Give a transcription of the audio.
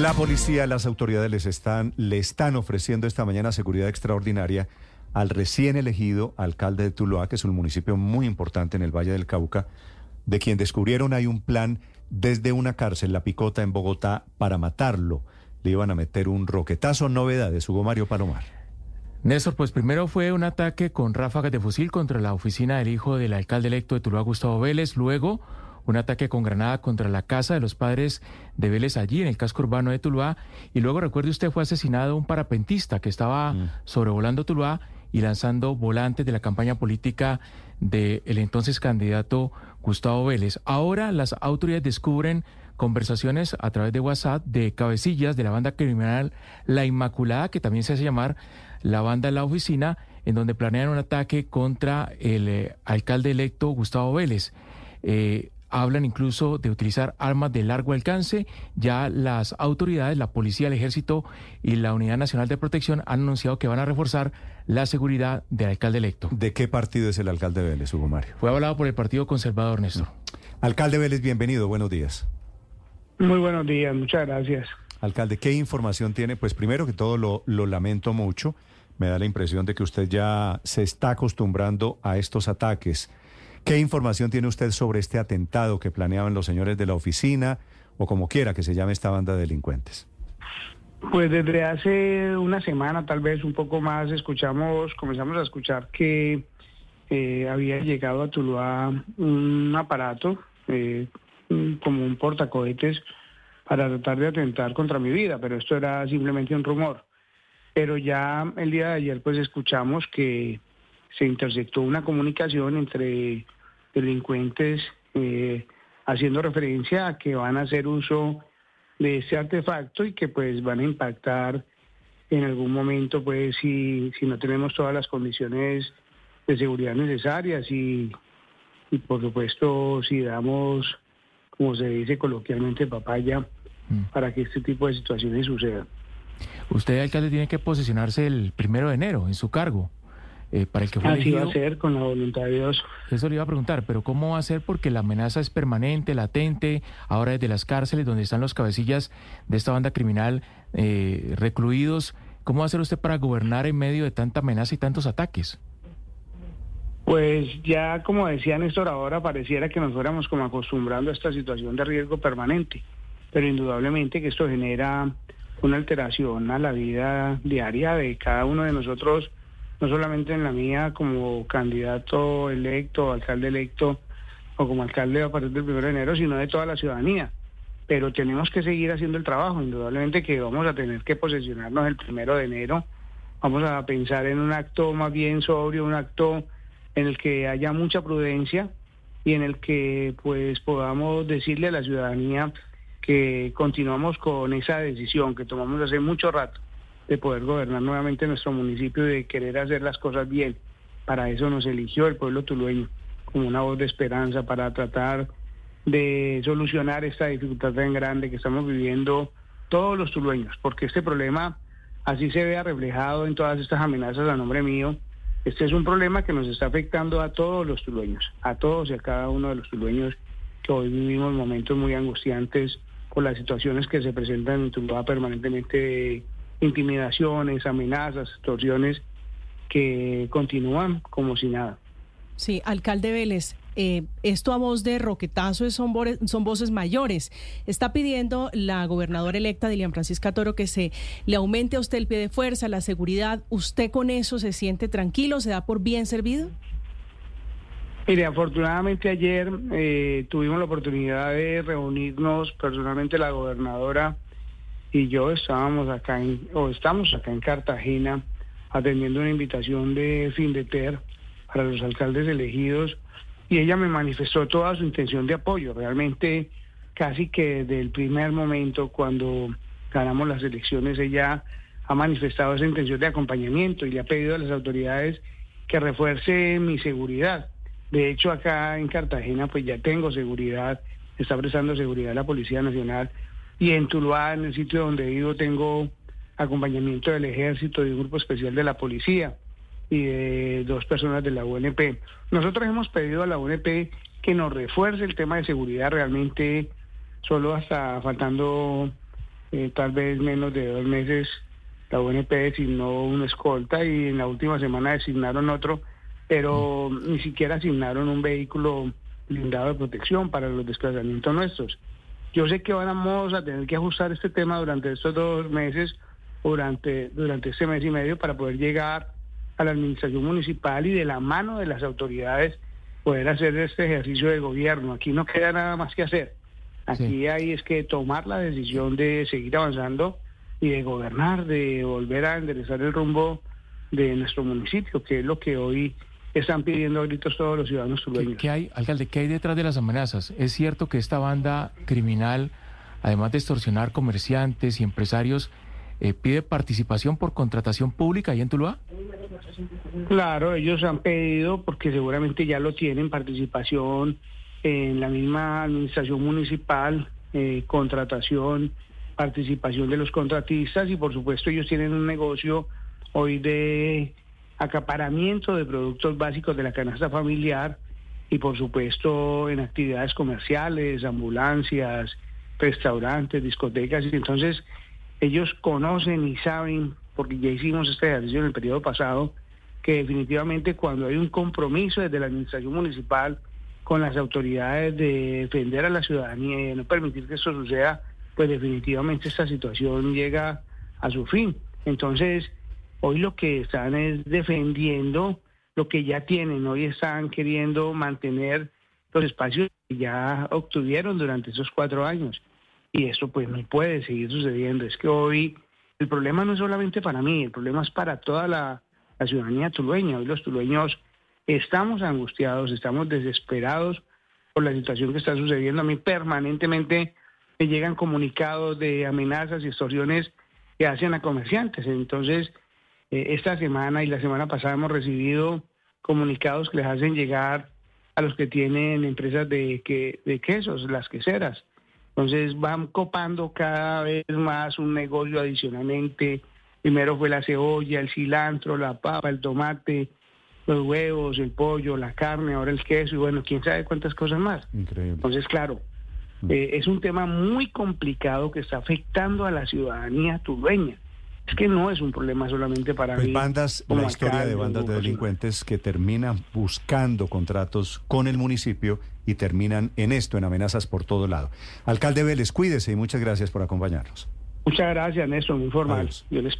La policía, las autoridades les están, le están ofreciendo esta mañana seguridad extraordinaria al recién elegido alcalde de Tuluá, que es un municipio muy importante en el Valle del Cauca, de quien descubrieron hay un plan desde una cárcel, La Picota, en Bogotá, para matarlo. Le iban a meter un roquetazo. Novedades, Hugo Mario Palomar. Néstor, pues primero fue un ataque con ráfagas de fusil contra la oficina del hijo del alcalde electo de Tuluá, Gustavo Vélez. Luego, un ataque con granada contra la casa de los padres de Vélez allí en el casco urbano de Tuluá. Y luego, recuerde usted, fue asesinado un parapentista que estaba mm. sobrevolando Tuluá y lanzando volantes de la campaña política del entonces candidato Gustavo Vélez. Ahora las autoridades descubren conversaciones a través de WhatsApp de cabecillas de la banda criminal La Inmaculada, que también se hace llamar la banda de la oficina, en donde planean un ataque contra el eh, alcalde electo Gustavo Vélez. Eh, hablan incluso de utilizar armas de largo alcance. Ya las autoridades, la policía, el ejército y la Unidad Nacional de Protección han anunciado que van a reforzar la seguridad del alcalde electo. ¿De qué partido es el alcalde Vélez, Hugo Mario? Fue hablado por el Partido Conservador, Néstor. Alcalde Vélez, bienvenido, buenos días. Muy buenos días, muchas gracias. Alcalde, ¿qué información tiene? Pues primero que todo lo, lo lamento mucho. Me da la impresión de que usted ya se está acostumbrando a estos ataques. ¿Qué información tiene usted sobre este atentado que planeaban los señores de la oficina o como quiera que se llame esta banda de delincuentes? Pues desde hace una semana, tal vez un poco más, escuchamos, comenzamos a escuchar que eh, había llegado a Tuluá un aparato eh, como un portacohetes para tratar de atentar contra mi vida, pero esto era simplemente un rumor. Pero ya el día de ayer pues escuchamos que se interceptó una comunicación entre delincuentes eh, haciendo referencia a que van a hacer uso de ese artefacto y que pues van a impactar en algún momento pues si, si no tenemos todas las condiciones de seguridad necesarias y, y por supuesto si damos como se dice coloquialmente papaya mm. para que este tipo de situaciones sucedan. Usted, alcalde, tiene que posicionarse el primero de enero en su cargo. Eh, para el que fue Así va a ser, con la voluntad de Dios. Eso le iba a preguntar, pero ¿cómo va a ser? Porque la amenaza es permanente, latente, ahora desde las cárceles donde están los cabecillas de esta banda criminal eh, recluidos. ¿Cómo va a ser usted para gobernar en medio de tanta amenaza y tantos ataques? Pues ya, como decía Néstor, ahora pareciera que nos fuéramos como acostumbrando a esta situación de riesgo permanente, pero indudablemente que esto genera una alteración a la vida diaria de cada uno de nosotros no solamente en la mía como candidato electo, alcalde electo o como alcalde a partir del 1 de enero, sino de toda la ciudadanía. Pero tenemos que seguir haciendo el trabajo, indudablemente que vamos a tener que posesionarnos el primero de enero, vamos a pensar en un acto más bien sobrio, un acto en el que haya mucha prudencia y en el que pues podamos decirle a la ciudadanía que continuamos con esa decisión que tomamos hace mucho rato de poder gobernar nuevamente nuestro municipio y de querer hacer las cosas bien. Para eso nos eligió el pueblo tulueño como una voz de esperanza para tratar de solucionar esta dificultad tan grande que estamos viviendo todos los tulueños, porque este problema así se vea reflejado en todas estas amenazas a nombre mío. Este es un problema que nos está afectando a todos los tulueños, a todos y a cada uno de los tulueños que hoy vivimos momentos muy angustiantes por las situaciones que se presentan en Tuluá permanentemente intimidaciones, amenazas, extorsiones que continúan como si nada. Sí, alcalde Vélez, eh, esto a voz de roquetazo son, son voces mayores. Está pidiendo la gobernadora electa Dilian Francisca Toro que se le aumente a usted el pie de fuerza, la seguridad. ¿Usted con eso se siente tranquilo? ¿Se da por bien servido? Mire, afortunadamente ayer eh, tuvimos la oportunidad de reunirnos personalmente la gobernadora y yo estábamos acá o estamos acá en Cartagena atendiendo una invitación de Findeter para los alcaldes elegidos y ella me manifestó toda su intención de apoyo. Realmente casi que desde el primer momento cuando ganamos las elecciones ella ha manifestado esa intención de acompañamiento y le ha pedido a las autoridades que refuerce mi seguridad. De hecho, acá en Cartagena pues ya tengo seguridad, está prestando seguridad la Policía Nacional y en Tuluá, en el sitio donde vivo, tengo acompañamiento del ejército, de un grupo especial de la policía y de dos personas de la UNP. Nosotros hemos pedido a la UNP que nos refuerce el tema de seguridad realmente solo hasta faltando eh, tal vez menos de dos meses, la UNP designó una escolta y en la última semana designaron otro, pero ni siquiera asignaron un vehículo blindado de protección para los desplazamientos nuestros. Yo sé que vamos a tener que ajustar este tema durante estos dos meses, durante, durante este mes y medio, para poder llegar a la administración municipal y de la mano de las autoridades poder hacer este ejercicio de gobierno. Aquí no queda nada más que hacer. Aquí hay es que tomar la decisión de seguir avanzando y de gobernar, de volver a enderezar el rumbo de nuestro municipio, que es lo que hoy están pidiendo a gritos todos los ciudadanos tulueños. ¿Qué, hay, alcalde, qué hay detrás de las amenazas? ¿Es cierto que esta banda criminal, además de extorsionar comerciantes y empresarios, eh, pide participación por contratación pública ahí en Tuluá? Claro, ellos han pedido, porque seguramente ya lo tienen, participación en la misma administración municipal, eh, contratación, participación de los contratistas y por supuesto ellos tienen un negocio hoy de acaparamiento de productos básicos de la canasta familiar y por supuesto en actividades comerciales, ambulancias, restaurantes, discotecas. Y entonces ellos conocen y saben, porque ya hicimos este ejercicio en el periodo pasado, que definitivamente cuando hay un compromiso desde la administración municipal con las autoridades de defender a la ciudadanía y de no permitir que esto suceda, pues definitivamente esta situación llega a su fin. Entonces, Hoy lo que están es defendiendo lo que ya tienen, hoy están queriendo mantener los espacios que ya obtuvieron durante esos cuatro años. Y eso pues no puede seguir sucediendo. Es que hoy el problema no es solamente para mí, el problema es para toda la, ciudadanía tulueña. Hoy los tulueños estamos angustiados, estamos desesperados por la situación que está sucediendo. A mí permanentemente me llegan comunicados de amenazas y extorsiones que hacen a comerciantes. Entonces, esta semana y la semana pasada hemos recibido comunicados que les hacen llegar a los que tienen empresas de, que, de quesos, las queseras. Entonces van copando cada vez más un negocio adicionalmente. Primero fue la cebolla, el cilantro, la papa, el tomate, los huevos, el pollo, la carne, ahora el queso y bueno, quién sabe cuántas cosas más. Increíble. Entonces, claro, mm. eh, es un tema muy complicado que está afectando a la ciudadanía tulueña. Es que no es un problema solamente para pues bandas, la historia de bandas de delincuentes que terminan buscando contratos con el municipio y terminan en esto, en amenazas por todo lado. Alcalde Vélez, cuídese y muchas gracias por acompañarnos. Muchas gracias, Néstor, muy formal. Yo les